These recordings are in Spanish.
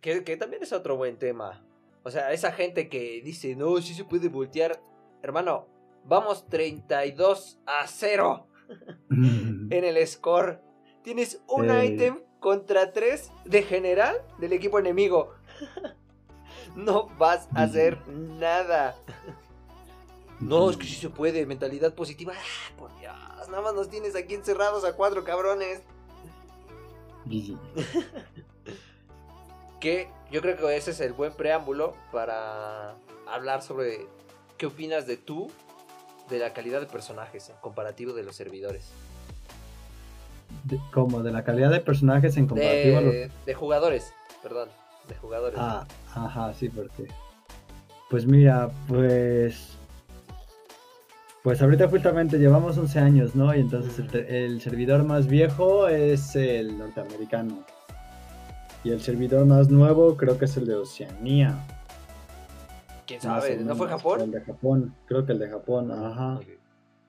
Que, que también es otro buen tema. O sea, esa gente que dice, no, sí se puede voltear. Hermano, vamos 32 a 0 en el score. Tienes un Eh. ítem contra 3 de general del equipo enemigo. no vas a hacer nada. No, es que sí se puede, mentalidad positiva. Ah, por Dios, nada más nos tienes aquí encerrados a cuatro cabrones. Que yo creo que ese es el buen preámbulo para hablar sobre qué opinas de tú, de la calidad de personajes en comparativo de los servidores. De- como de la calidad de personajes en comparativo a los De, de jugadores, perdón, de jugadores. Ah, ajá, sí, porque. Pues mira, pues. Pues ahorita justamente llevamos 11 años, ¿no? Y entonces el servidor más viejo es el norteamericano. Y el servidor más nuevo creo que es el de Oceanía. ¿Quién sabe? ¿No fue Japón? El de Japón, creo que el de Japón, ajá. Ok.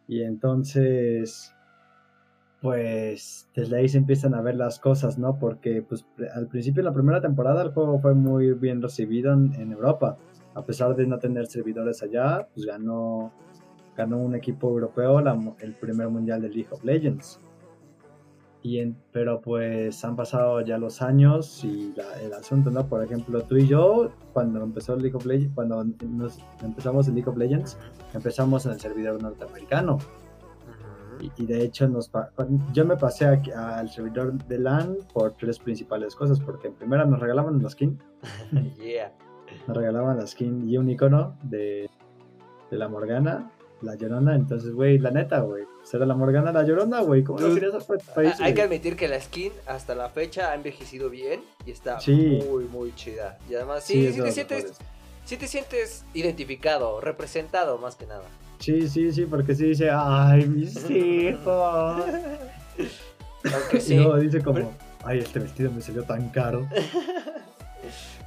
Y entonces, pues desde ahí se empiezan a ver las cosas, ¿no? Porque pues al principio, en la primera temporada, el juego fue muy bien recibido en, en Europa. A pesar de no tener servidores allá, pues ganó, ganó un equipo europeo la el primer mundial de League of Legends. Y en- pero pues han pasado ya los años y la- el asunto, ¿no? Por ejemplo, tú y yo, cuando empezó League of Legends, cuando nos empezamos en League of Legends, empezamos en el servidor norteamericano. Y, y de hecho, nos yo me pasé al servidor de LAN por tres principales cosas. Porque en primera nos regalaban la skin, Yeah. nos regalaban la skin y un icono de, de la Morgana, la Llorona. Entonces, güey, la neta, güey, será la Morgana la Llorona, güey. ¿Cómo no querías país, Hay que admitir que la skin hasta la fecha ha envejecido bien y está Sí. muy, muy chida. Y además, Sí, sí, te sientes, mejores. sí te sientes identificado, representado más que nada. Sí, sí, sí, porque sí dice, ay, mis hijos. Aunque Y luego dice como, ay, este vestido me salió tan caro.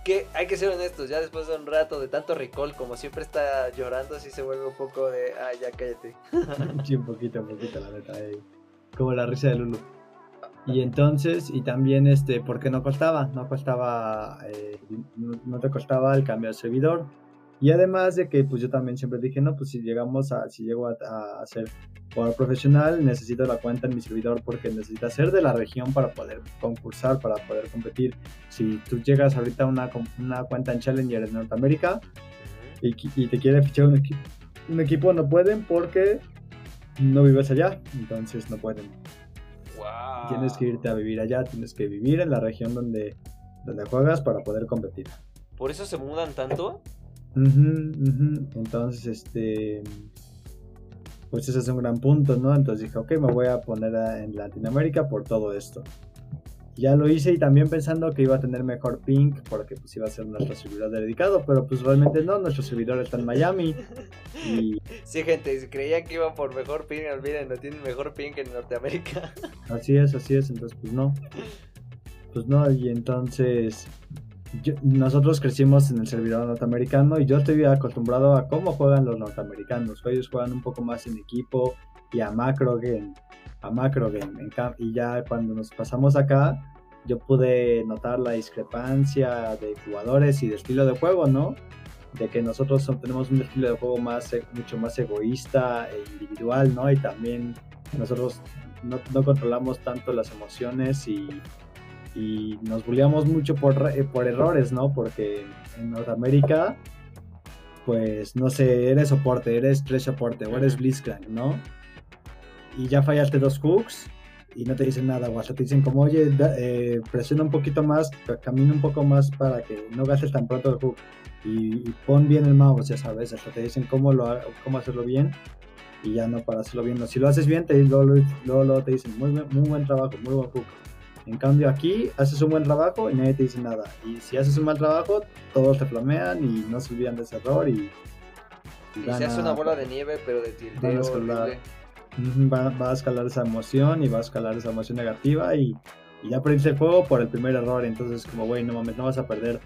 que hay que ser honestos, ya después de un rato de tanto recall, como siempre está llorando, sí se vuelve un poco de, ay, ya cállate. Sí, un poquito, un poquito, la neta. eh. Como la risa de Lulu. Y entonces, y también, este, porque no costaba, no costaba, eh, no, no te costaba el cambio de servidor. Y además de que, pues yo también siempre dije, no, pues si llegamos a, si llego a, a ser jugador profesional, necesito la cuenta en mi servidor porque necesita ser de la región para poder concursar, para poder competir. Si tú llegas ahorita a una, una cuenta en Challenger en Norteamérica, y, y te quiere fichar un, equi- un equipo, no pueden porque no vives allá, entonces no pueden. Wow. Tienes que irte a vivir allá, tienes que vivir en la región donde, donde juegas para poder competir. ¿Por eso se mudan tanto? Ujú, ujú. Entonces, este, pues ese es un gran punto, ¿no? Entonces dije, ok, me voy a poner a- en Latinoamérica por todo esto. Ya lo hice y también pensando que iba a tener mejor ping porque pues iba a ser nuestro servidor dedicado, pero pues realmente no, nuestro servidor está en Miami y Sí, gente, si creían que iban por mejor ping, olviden, no tienen mejor ping en Norteamérica. Así es, así es, entonces pues no. Pues no, y entonces yo- nosotros crecimos en el servidor norteamericano y yo estoy acostumbrado a cómo juegan los norteamericanos. Ellos juegan un poco más en equipo y a macro game, a macro game. En y ya cuando nos pasamos acá, yo pude notar la discrepancia de jugadores y de estilo de juego, ¿no? De que nosotros tenemos un estilo de juego más, e- mucho más egoísta e individual, ¿no? Y también nosotros no, no controlamos tanto las emociones y, y nos bulleamos mucho por, por errores, ¿no? Porque en Norteamérica, pues no sé, eres soporte, eres tres soporte o eres. Blitzcrank, ¿no? Y ya fallaste dos hooks y no te dicen nada, o hasta te dicen como, oye, da- eh, presiona un poquito más, ca- camina un poco más para que no gastes tan pronto el hook. Y, y pon bien el mouse, ya sabes, hasta te dicen cómo, lo, cómo hacerlo bien y ya no para hacerlo bien. No, Si lo haces bien, te, luego, luego, luego te dicen muy, muy buen trabajo, muy buen hook. En cambio aquí haces un buen trabajo y nadie te dice nada. Y si haces un mal trabajo, todos te flamean y no se olvidan de ese error y, Y se gana- hace una bola de nieve, pero de. Ujú, va, va a escalar esa emoción y va a escalar esa emoción negativa y, y ya perdiste el juego por el primer error. Entonces, como, güey, no mames, no vas a perder,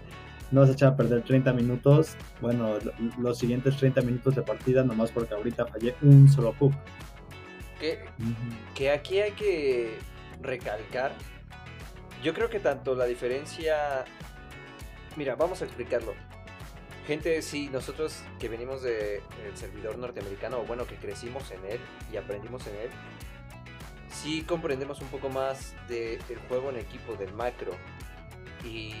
no vas a echar a perder 30 minutos. Bueno, lo- los siguientes 30 minutos de partida, nomás porque ahorita fallé un solo hook. Que aquí hay que recalcar. Yo creo que tanto la diferencia Mira, vamos a explicarlo. Gente, sí, nosotros que venimos del servidor norteamericano, o bueno, que crecimos en él y aprendimos en él, sí comprendemos un poco más del juego en equipo, del macro. Y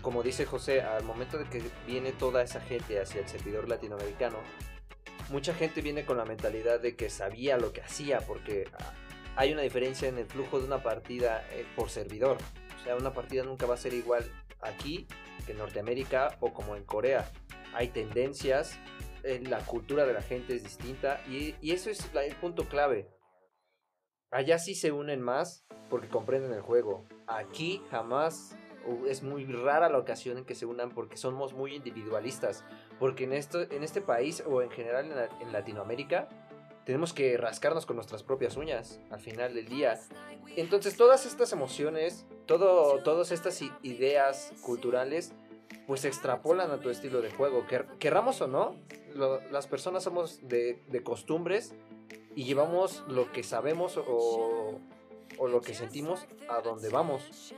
como dice José, al momento de que viene toda esa gente hacia el servidor latinoamericano, mucha gente viene con la mentalidad de que sabía lo que hacía, porque hay una diferencia en el flujo de una partida eh, por servidor. O sea, una partida nunca va a ser igual aquí que en Norteamérica o como en Corea. Hay tendencias, la cultura de la gente es distinta y, y eso es el punto clave. Allá sí se unen más porque comprenden el juego. Aquí jamás es muy rara la ocasión en que se unan porque somos muy individualistas. Porque en, esto, en este país o en general en, Latinoamérica tenemos que rascarnos con nuestras propias uñas al final del día. Entonces todas estas emociones, todo, todas estas ideas culturales, pues se extrapolan a tu estilo de juego. querramos o no, las personas somos de, de, costumbres y llevamos lo que sabemos o, o lo que sentimos a donde vamos.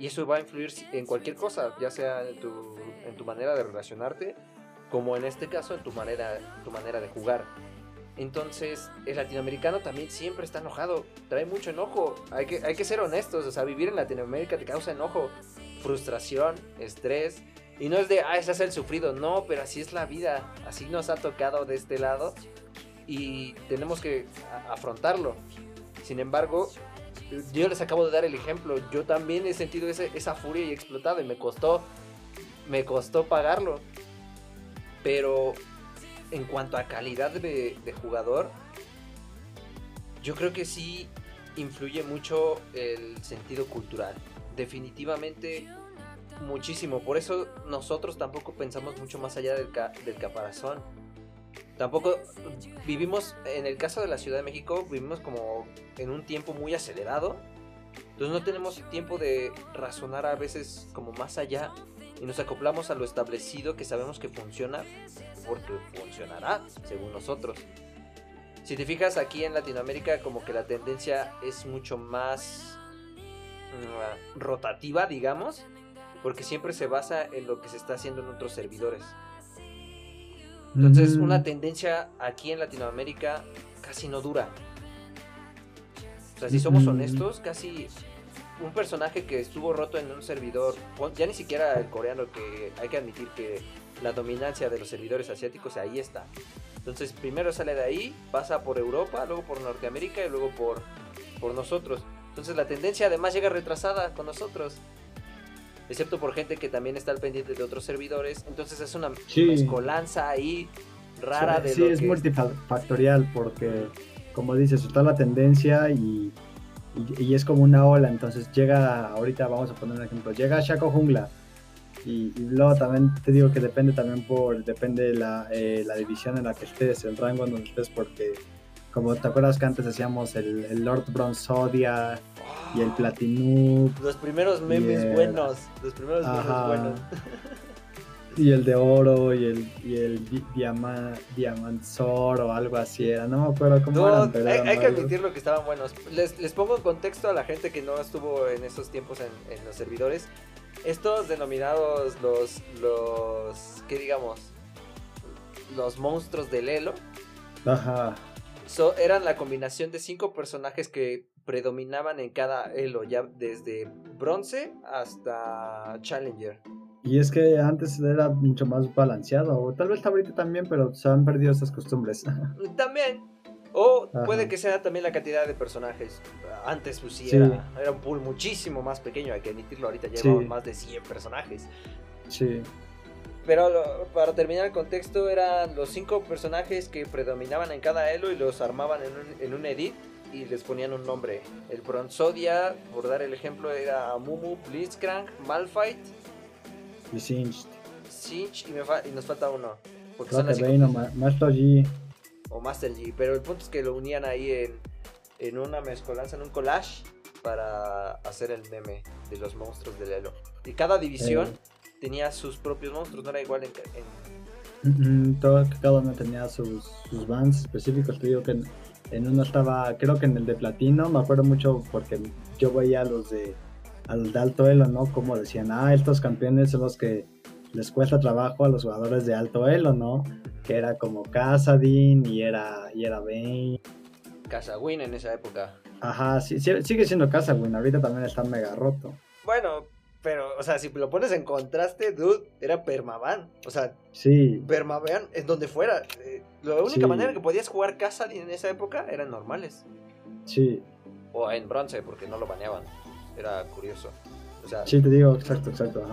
Y eso va a influir en cualquier cosa, ya sea en tu, en tu manera de relacionarte, como en este caso en tu manera, tu manera de jugar. Entonces, el latinoamericano también siempre está enojado, trae mucho enojo. Hay que, hay que ser honestos, o sea, vivir en Latinoamérica te causa enojo, frustración, estrés. Y no es de, ah, ese es el sufrido, no, pero así es la vida, así nos ha tocado de este lado y tenemos que afrontarlo. Sin embargo, yo les acabo de dar el ejemplo. Yo también he sentido esa furia y explotado y me costó, me costó pagarlo. Pero en cuanto a calidad de, jugador, yo creo que sí influye mucho el sentido cultural. Definitivamente muchísimo. Por eso nosotros tampoco pensamos mucho más allá del, del caparazón tampoco vivimos, en el caso de la Ciudad de México, vivimos como en un tiempo muy acelerado. Entonces no tenemos tiempo de razonar a veces como más allá y nos acoplamos a lo establecido que sabemos que funciona porque funcionará según nosotros. Si te fijas aquí en Latinoamérica como que la tendencia es mucho más mm, rotativa, digamos, porque siempre se basa en lo que se está haciendo en otros servidores. Entonces, una tendencia aquí en Latinoamérica casi no dura. O sea, si somos honestos, casi un personaje que estuvo roto en un servidor, ya ni siquiera el coreano, que hay que admitir que la dominancia de los servidores asiáticos ahí está. Entonces, primero sale de ahí, pasa por Europa, luego por Norteamérica y luego por, por nosotros. Entonces, la tendencia además llega retrasada con nosotros excepto por gente que también está al pendiente de otros servidores. Entonces es una mezcolanza ahí rara de... Sí, es multifactorial porque, como dices, está la tendencia y, y, es como una ola. Entonces llega, ahorita vamos a poner un ejemplo, llega Shaco Jungla. Y, luego también te digo que depende también por, depende la, eh, la división en la que estés, el rango en donde estés, porque como te acuerdas que antes hacíamos el, el Lord Bronzodia y el Platinum. Los primeros memes buenos. Los primeros memes buenos. Y el de oro y el, y el diama, Diamantzor o algo así era. No me acuerdo cómo eran, pero hay, que admitirlo que estaban buenos. Les, les pongo en contexto a la gente que no estuvo en esos tiempos en, en los servidores. Estos denominados los, los, ¿qué digamos? Los monstruos del Elo. Ajá. eran la combinación de cinco personajes que predominaban en cada elo, ya desde bronce hasta challenger. Y es que antes era mucho más balanceado, o tal vez ahorita también, pero se han perdido esas costumbres. También. O puede que sea también la cantidad de personajes. Antes pues sí, Era, era, un pool muchísimo más pequeño, hay que admitirlo, ahorita llevamos más de 100 personajes. Sí. Pero para terminar el contexto, eran los cinco personajes que predominaban en cada elo y los armaban en un, en un edit y les ponían un nombre. El Bronzodia, por dar el ejemplo, era Mumu, Blitzcrank, Malfight y Singed. Singed y, nos falta uno. Porque son Master G. O Master G, pero el punto es que lo unían ahí en, en una mezcolanza, en un collage, para hacer el meme de los monstruos del Elo. Y cada división eh. tenía sus propios monstruos, no era igual en... en... todo, cada uno tenía sus, sus bands específicos. Te digo que en uno estaba, creo que en el de platino, me acuerdo mucho porque yo veía los de a los de alto elo, ¿no? Como decían, ah, estos campeones son los que les cuesta trabajo a los jugadores de alto elo, ¿no? Que era como Casadin y era, y era Bane. Casawin en esa época. Ajá, sí, sí, sigue siendo Casawin, ahorita también está mega roto. Bueno, pero, o sea, si lo pones en contraste, dude, era Permaban. O sea, Sí, Permaban es donde fuera. Eh, la única Sí. manera que podías jugar Casadin en esa época eran normales. sí, O en bronce, porque no lo baneaban. Era curioso. O sea, sí, te digo, exacto, exacto.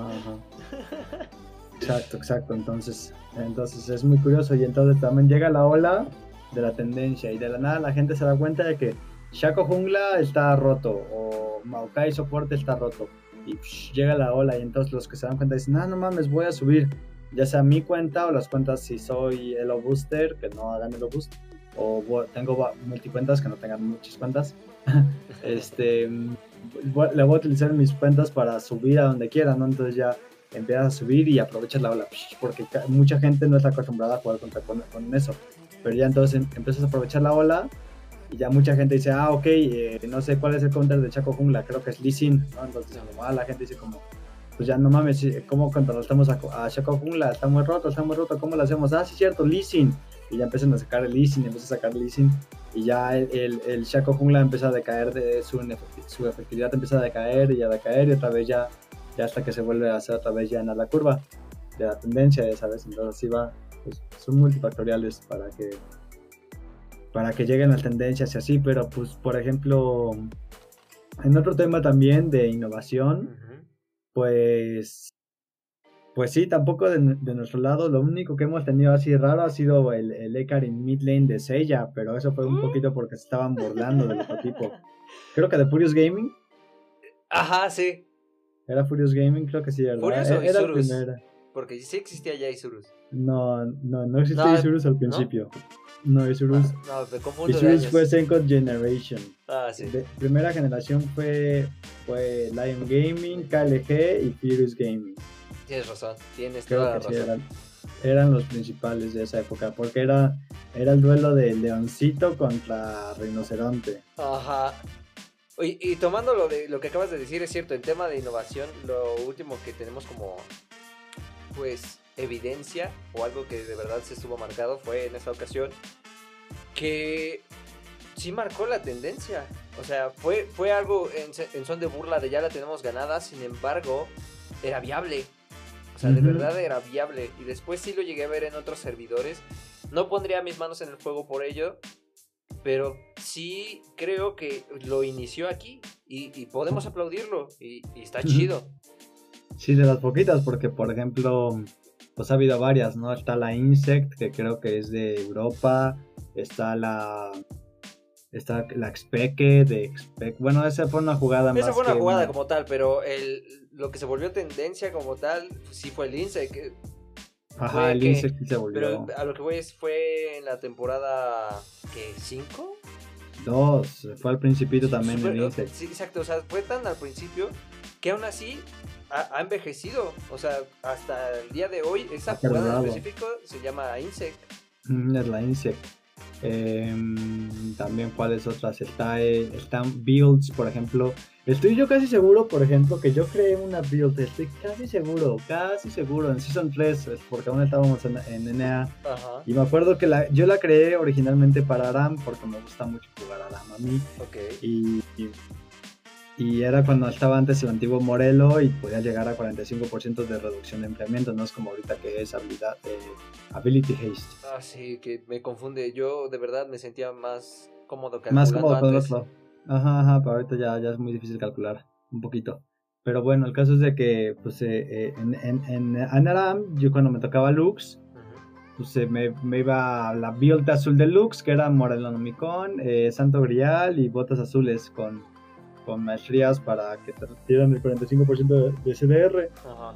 Exacto, exacto, entonces, entonces es muy curioso y entonces también llega la ola de la tendencia y de la nada la gente se da cuenta de que Shaco Jungla está roto o Maokai Soporte está roto y psh, llega la ola y entonces los que se dan cuenta dicen, no, no mames, voy a subir ya sea mi cuenta o las cuentas si soy Elo Booster, que no hagan Elo Boost, o tengo multicuentas que no tengan muchas cuentas, este, mm, voy- a utilizar mis cuentas para subir a donde quiera, ¿no? Entonces ya empiezas a subir y aprovechas la ola, porque mucha gente no está acostumbrada a jugar contra, con, con eso, pero ya entonces em- empiezas a aprovechar la ola y ya mucha gente dice, ah, ok, eh, no sé cuál es el counter de Chaco Jungla, creo que es Lee Sin, ¿no? Entonces ah, la gente dice como, pues ya no mames, sí, ¿cómo contrarrestamos a, a Chaco Jungla? Está muy roto, está muy roto, ¿cómo lo hacemos? Ah, sí, cierto, Lee Sin. Y ya empiezan a sacar el Lee Sin, empiezan a sacar el Lee Sin, y ya el, el, el Shaco Jungla empieza a decaer, de su, su efectividad empieza a decaer y a decaer, y otra vez ya, ya hasta que se vuelve a hacer otra vez ya en la curva de la tendencia, ya sabes, entonces así va, pues, son multifactoriales para que para que lleguen las tendencias y así, pero pues por ejemplo, en otro tema también de innovación, ujú. pues pues sí, tampoco de, de nuestro lado, lo único que hemos tenido así raro ha sido el, el Ekar en mid lane de Seiya, pero eso fue un Mm. poquito porque se estaban burlando del equipo. Creo que de Furious Gaming, Ajá, sí. era Furious Gaming, creo que sí, ¿verdad? Furious E- o Era el Isurus? Porque sí existía ya Isurus. No, no, no existía No, Isurus al ¿no? principio. No, Isurus, Ah, no, me confundo Isurus fue Second Generation. Ah, sí. De primera generación fue, fue Lion Gaming, KLG y Furious Gaming. Tienes razón. Tienes Creo toda la sí razón. eran, eran los principales de esa época, porque era, era el duelo de Leoncito contra Rinoceronte. Ajá. Y tomando lo de lo que acabas de decir, es cierto, en tema de innovación, lo último que tenemos como pues evidencia o algo que de verdad se estuvo marcado fue en esa ocasión que sí marcó la tendencia. O sea, fue, fue algo en son de burla de ya la tenemos ganada, sin embargo, era viable. O sea, de verdad era viable. Y después sí lo llegué a ver en otros servidores. No pondría mis manos en el fuego por ello, pero sí creo que lo inició aquí y, y podemos aplaudirlo y, y está chido. Sí, de las poquitas, porque por ejemplo, pues ha habido varias, ¿no? Está la Insect, que creo que es de Europa, está la... Está la Expeke de Expec. Bueno, esa fue una jugada más Esa fue una que jugada como tal, pero el, lo que se volvió tendencia como tal sí fue el que- Ajá, el que- Insect sí se volvió... pero a lo que voy es fue en la temporada ¿qué? ¿5? Dos, fue al principito también el Insect. Sí, exacto, o sea, fue tan al principio que aún así ha, ha envejecido. O sea, hasta el día de hoy, esa Ha jugada en específico se llama Insect. Mm, Es la Insect. Em, también cuáles otras está eh, están builds por ejemplo. Estoy yo casi seguro por ejemplo que yo creé una build. Estoy casi seguro casi seguro en season 3 es porque aún estábamos en, en NA Ajá, y me acuerdo que la, yo la creé originalmente para Aram porque me gusta mucho jugar Aram a mí. Ok. y, y, y era cuando estaba antes el antiguo Morelo y podía llegar a 45% de reducción de empleamiento no es como ahorita que es habilidad eh, ability haste Ah, sí, que me confunde. Yo de verdad me sentía más cómodo Más calculando cómodo con el antes. otro. Ajá, ajá, pero ahorita ya, ya es muy difícil calcular, un poquito. Pero bueno, el caso es de que pues, eh, eh, en, en, en Anaram, yo cuando me tocaba Lux, pues eh, me, me iba a la build azul de Lux, que era Morelonomicon, eh, Santo Grial y botas azules con, con maestrías para que te dieran el 45% de, de CDR. Ajá.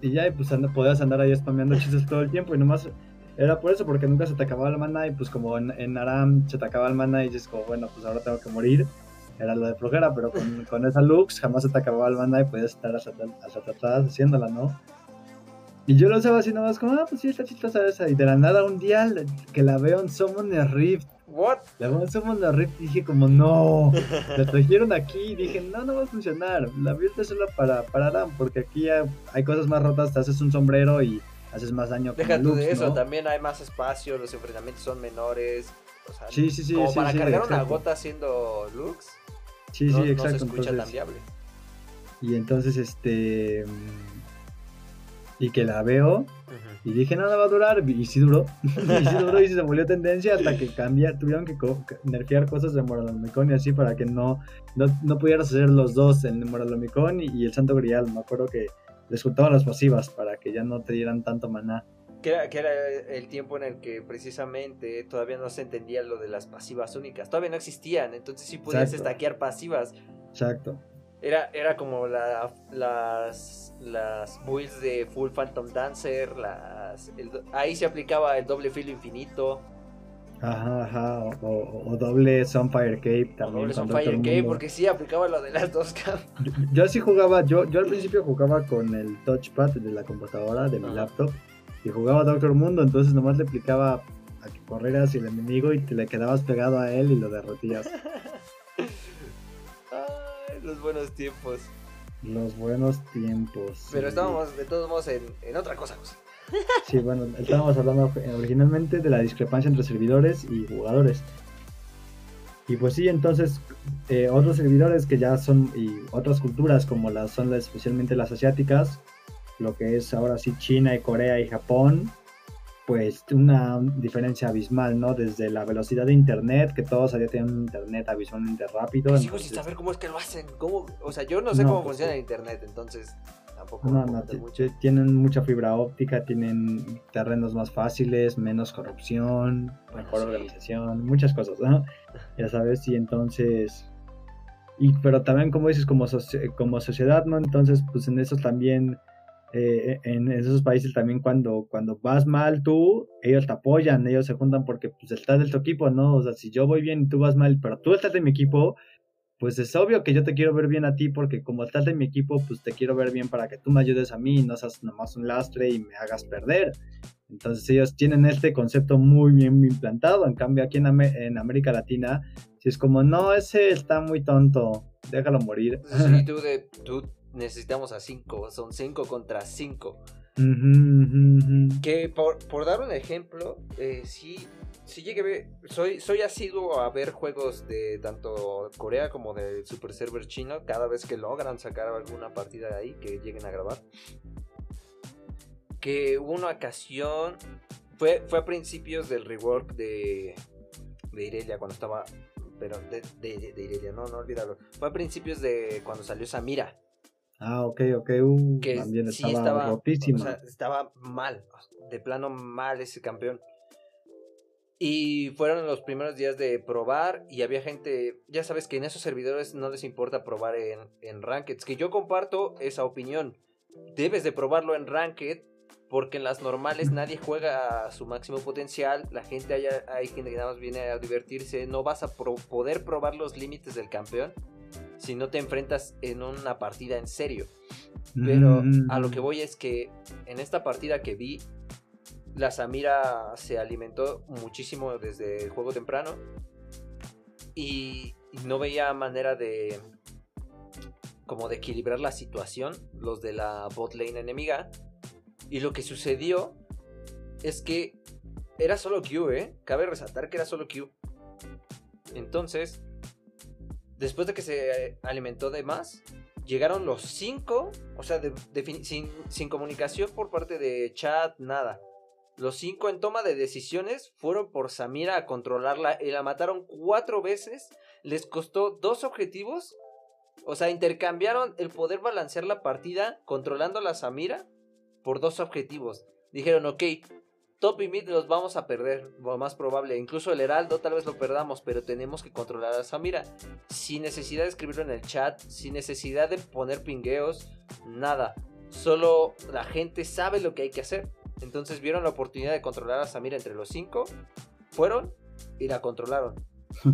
Y ya, y pues anda- podías andar ahí spameando chistes todo el tiempo y nomás era por eso, porque nunca se te acababa el mana y pues como en, en Aram se te acababa el mana y dices como, bueno, pues ahora tengo que morir. Era lo de flojera, pero con, con esa Lux jamás se te acababa el mana y podías estar hasta, hasta atrás haciéndola, ¿no? Y yo lo usaba así nomás como, ah, pues sí, está chistosa esa. Y de la nada un día que la veo en Summoner Rift ¿What? La voz somos la red dije como no. La trajeron aquí y dije, no, no va a funcionar. La build es solo para, para Adam, porque aquí hay, hay cosas más rotas, te haces un sombrero y haces más daño. Deja tú de eso, ¿no? también hay más espacio, los enfrentamientos son menores. O sea, Sí, sí, sí, como sí, para sí, cargar una gota haciendo Lux, Sí, no, sí, no exacto. se escucha tan entonces- viable. y entonces, este... Y que la veo y dije, no va a durar. Y sí duró. y sí duró y se volvió tendencia hasta que cambiar, tuvieron que nerfear cosas de Moralomicon y así para que no, no, no pudieras hacer los dos, el Moralomicon y, y el Santo Grial. Me acuerdo que les juntaban las pasivas para que ya no te dieran tanto maná. Que era, que era el tiempo en el que precisamente todavía no se entendía lo de las pasivas únicas. Todavía no existían, entonces sí podías Exacto. stackear pasivas. Exacto. Era, era como la, las, las builds de Full Phantom Dancer. Las, el ahí se aplicaba el doble filo infinito. Ajá, ajá. O, doble Sunfire Cape O también. doble con Fire Doctor Cape, porque sí aplicaba lo de las dos cam. Yo, yo sí jugaba, yo, yo al principio jugaba con el touchpad de la computadora, de mi Ajá. laptop, y jugaba Doctor Mundo, entonces nomás le aplicaba a que corrieras el enemigo y te le quedabas pegado a él y lo derrotías. Los buenos tiempos. Los buenos tiempos. Pero sí. estábamos de todos modos en, en otra cosa. Sí, bueno, estábamos hablando originalmente de la discrepancia entre servidores y jugadores. Y pues sí, entonces eh, otros servidores que ya son y otras culturas como las son las- especialmente las asiáticas, lo que es ahora sí China y Corea y Japón, pues una diferencia abismal, ¿no? Desde la velocidad de internet, que todos allá tienen un internet abismalmente rápido. Sigo sin entonces- saber cómo es que lo hacen. ¿Cómo? O sea, yo no sé No, cómo pues funciona sí. el internet, entonces tampoco No, no, mucho. ti- tienen mucha fibra óptica, tienen terrenos más fáciles, menos corrupción, Bueno, mejor sí. organización, muchas cosas, ¿no? Ya sabes, y entonces... Y, pero también, como dices, como, soci- como sociedad, ¿no? Entonces, pues en esos también, eh, en esos países también cuando, cuando vas mal tú, ellos te apoyan, ellos se juntan porque pues estás de tu equipo, ¿no? O sea, si yo voy bien y tú vas mal, pero tú estás de mi equipo, pues es obvio que yo te quiero ver bien a ti porque como estás de mi equipo, pues te quiero ver bien para que tú me ayudes a mí y no seas nomás un lastre y me hagas perder. Entonces ellos tienen este concepto muy bien implantado. En cambio aquí en, Am- en América Latina, si es como, no, ese está muy tonto, déjalo morir. Sí, tú, de, tú necesitamos a 5, son 5 contra 5. Ujú, ujú, ujú. Que por, por dar un ejemplo, eh, sí, sí llegué a ver, soy, soy asiduo a ver juegos de tanto Corea como del Super Server chino, cada vez que logran sacar alguna partida de ahí, que lleguen a grabar. Que hubo una ocasión, fue, fue a principios del rework de, de Irelia, cuando estaba, pero de, de, de Irelia, no, no olvidarlo. Fue a principios de cuando salió Samira Ah, ok, ok, uh, que también sí estaba, estaba, rotísimo. o sea, estaba mal, de plano mal ese campeón. Y fueron los primeros días de probar y había gente, ya sabes que en esos servidores no les importa probar en, en Rankeds, que yo comparto esa opinión. Debes de probarlo en Ranked porque en las normales nadie juega a su máximo potencial, la gente haya, hay gente que nada más viene a divertirse, no vas a pro- poder probar los límites del campeón si no te enfrentas en una partida en serio. Pero Mm, a lo que voy es que en esta partida que vi, la Samira se alimentó muchísimo desde el juego temprano y no veía manera de como de equilibrar la situación los de la bot lane enemiga y lo que sucedió es que era solo Q, ¿eh? Cabe resaltar que era solo Q. Entonces, después de que se alimentó de más, llegaron los cinco, o sea, sin comunicación por parte de chat, nada. Los cinco en toma de decisiones fueron por Samira a controlarla y la mataron cuatro veces. Les costó dos objetivos. O sea, intercambiaron el poder balancear la partida controlando a la Samira por dos objetivos. Dijeron, ok, top y mid los vamos a perder, lo más probable. Incluso el Heraldo tal vez lo perdamos, pero tenemos que controlar a Samira. Sin necesidad de escribirlo en el chat, sin necesidad de poner pingueos, nada. Solo la gente sabe lo que hay que hacer. Entonces vieron la oportunidad de controlar a Samira entre los cinco, fueron y la controlaron.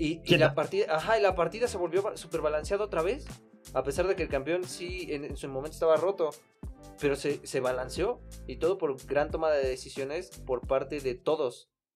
Y, la partida, ajá, y la partida se volvió super balanceada otra vez. A pesar de que el campeón sí en, en su momento estaba roto. Pero se, se balanceó. Y todo por gran toma de decisiones por parte de todos.